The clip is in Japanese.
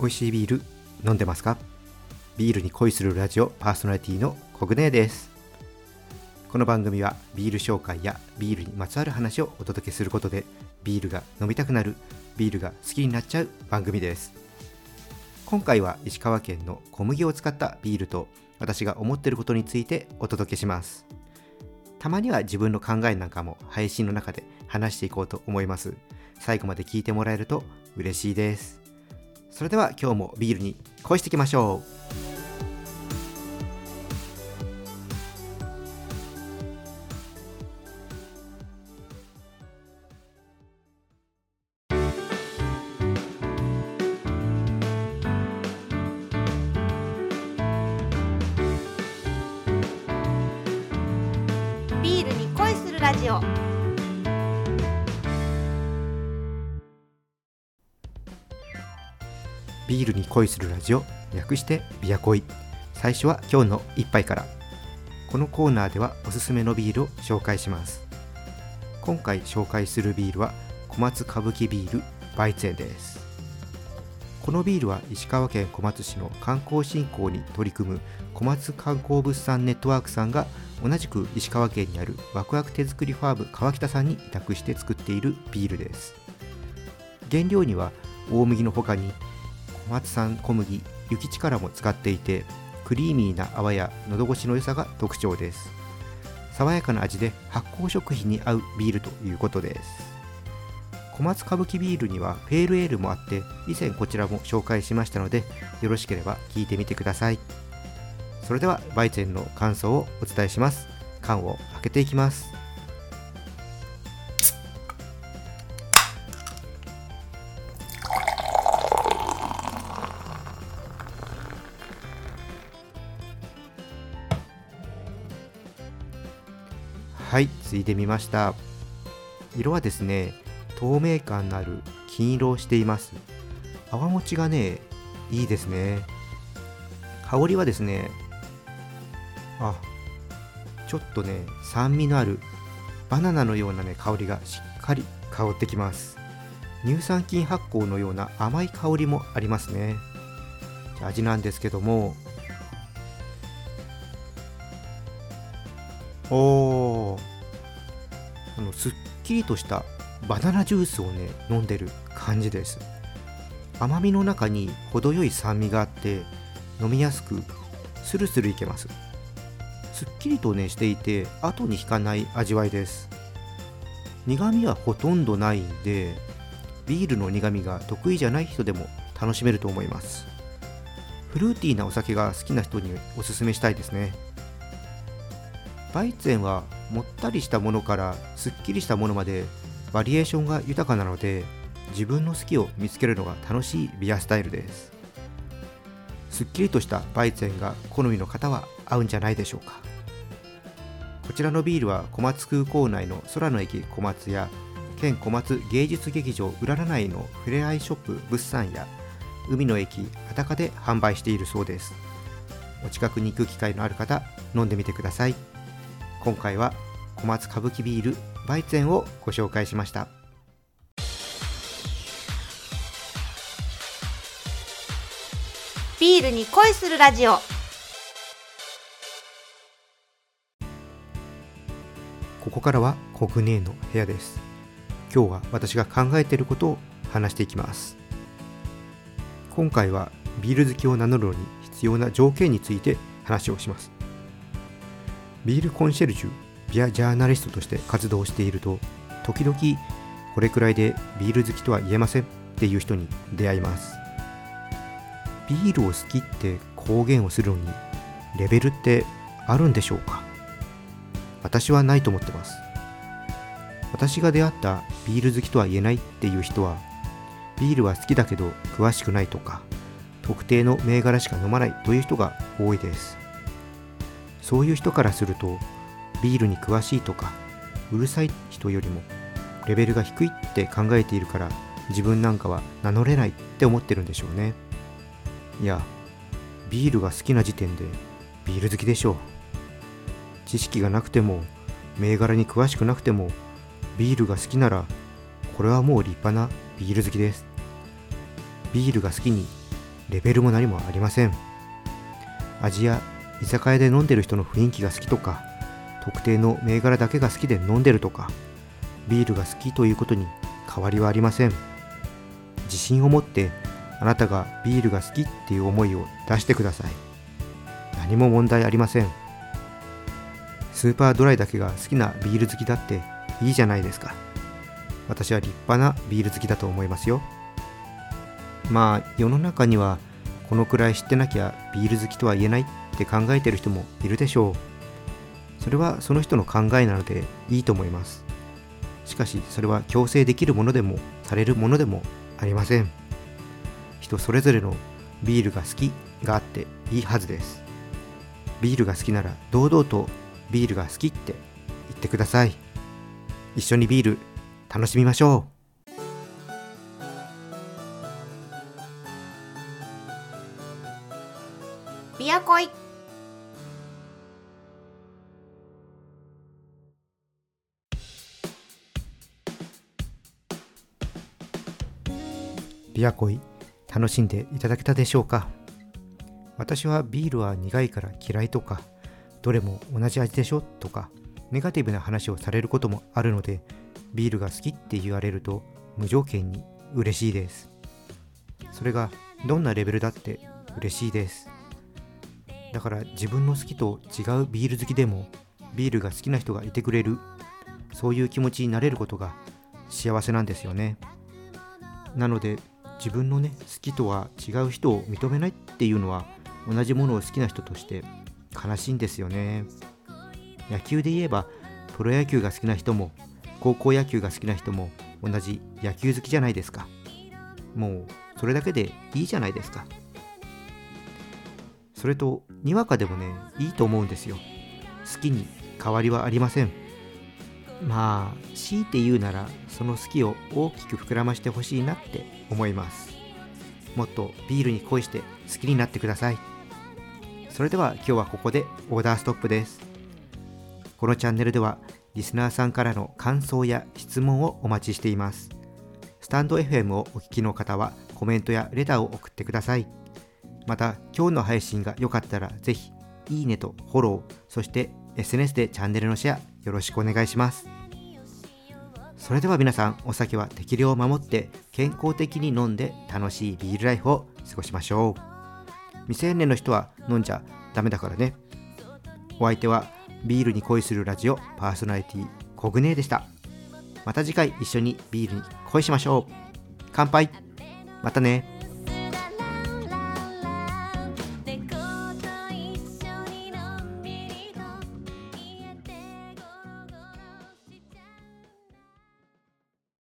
美味しいビール飲んでますか？ビールに恋するラジオパーソナリティのコグネです。この番組はビール紹介やビールにまつわる話をお届けすることでビールが飲みたくなるビールが好きになっちゃう番組です。今回は石川県の小麦を使ったビールと私が思ってることについてお届けします。たまには自分の考えなんかも配信の中で話していこうと思います。最後まで聞いてもらえると嬉しいです。それでは今日もビールに恋していきましょう。ビールに恋するラジオ。ビールに恋するラジオ。略してビア恋。最初は今日の一杯から。このコーナーではおすすめのビールを紹介します。今回紹介するビールは小松歌舞伎ビールバイツェンです。このビールは石川県小松市の観光振興に取り組む小松観光物産ネットワークさんが同じく石川県にあるワクワク手作りファーム川北さんに委託して作っているビールです。原料には大麦の他に松産小麦雪力も使っていてクリーミーな泡や喉越しの良さが特徴です。爽やかな味で発酵食品に合うビールということです。小松歌舞伎ビールにはペールエールもあって以前こちらも紹介しましたのでよろしければ聞いてみてください。それではバイチェンの感想をお伝えします。缶を開けていきます。はいついでみました。色はですね透明感のある金色をしています。泡持ちがねいいですね。香りはですねあちょっとね酸味のあるバナナのようなね香りがしっかり香ってきます。乳酸菌発酵のような甘い香りもありますね。味なんですけども。おー。あのすっきりとしたバナナジュースをね飲んでる感じです。甘みの中に程よい酸味があって飲みやすくスルスルいけます。すっきりとねしていて後に引かない味わいです。苦味はほとんどないんでビールの苦味が得意じゃない人でも楽しめると思います。フルーティーなお酒が好きな人におすすめしたいですね。バイツェンはもったりしたものからすっきりしたものまでバリエーションが豊かなので自分の好きを見つけるのが楽しいビアスタイルです。すっきりとしたバイツェンが好みの方は合うんじゃないでしょうか。こちらのビールは小松空港内の空の駅小松や県小松芸術劇場うらら内のふれあいショップ物産や海の駅裸で販売しているそうです。お近くに行く機会のある方飲んでみてください。今回は小松歌舞伎ビールバイツェンをご紹介しました。ビールに恋するラジオ。ここからはコグネーの部屋です。今日は私が考えていることを話していきます。今回はビール好きを名乗るのに必要な条件について話をしますビールコンシェルジュビアジャーナリストとして活動していると時々これくらいでビール好きとは言えませんっていう人に出会います。ビールを好きって公言をするのにレベルってあるんでしょうか？私はないと思ってます。私が出会ったビール好きとは言えないっていう人はビールは好きだけど詳しくないとか特定の銘柄しか飲まないという人が多いです。そういう人からするとビールに詳しいとかうるさい人よりもレベルが低いって考えているから自分なんかは名乗れないって思ってるんでしょうね。いやビールが好きな時点でビール好きでしょう。知識がなくても銘柄に詳しくなくてもビールが好きならこれはもう立派なビール好きです。ビールが好きにレベルも何もありません。味や居酒屋で飲んでる人の雰囲気が好きとか特定の銘柄だけが好きで飲んでるとかビールが好きということに変わりはありません。自信を持ってあなたがビールが好きっていう思いを出してください。何も問題ありません。スーパードライだけが好きなビール好きだっていいじゃないですか。私は立派なビール好きだと思いますよ。まあ世の中にはこのくらい知ってなきゃビール好きとは言えないって考えてる人もいるでしょう。それはその人の考えなのでいいと思います。しかしそれは強制できるものでもされるものでもありません。人それぞれのビールが好きがあっていいはずです。ビールが好きなら堂々とビールが好きって言ってください。一緒にビール楽しみましょう。ビアコイ。ビアコイ楽しんでいただけたでしょうか？私はビールは苦いから嫌いとかどれも同じ味でしょとかネガティブな話をされることもあるのでビールが好きって言われると無条件に嬉しいです。それがどんなレベルだって嬉しいです。だから自分の好きと違うビール好きでもビールが好きな人がいてくれるそういう気持ちになれることが幸せなんですよね。なので自分のね好きとは違う人を認めないっていうのは同じものを好きな人として悲しいんですよね。野球で言えばプロ野球が好きな人も高校野球が好きな人も同じ野球好きじゃないですか。もうそれだけでいいじゃないですか。それとにわかでもねいいと思うんですよ。好きに変わりはありません。まあ強いて言うならその好きを大きく膨らましてほしいなって思います。もっとビールに恋して好きになってください。それでは今日はここでオーダーストップです。このチャンネルではリスナーさんからの感想や質問をお待ちしています。スタンド FM をお聞きの方はコメントやレターを送ってください。また今日の配信が良かったらぜひいいねとフォローそして SNS でチャンネルのシェアよろしくお願いします。それでは皆さんお酒は適量を守って健康的に飲んで楽しいビールライフを過ごしましょう。未成年の人は飲んじゃダメだからね。お相手はビールに恋するラジオパーソナリティコグネーでした。また次回一緒にビールに恋しましょう。乾杯。またね。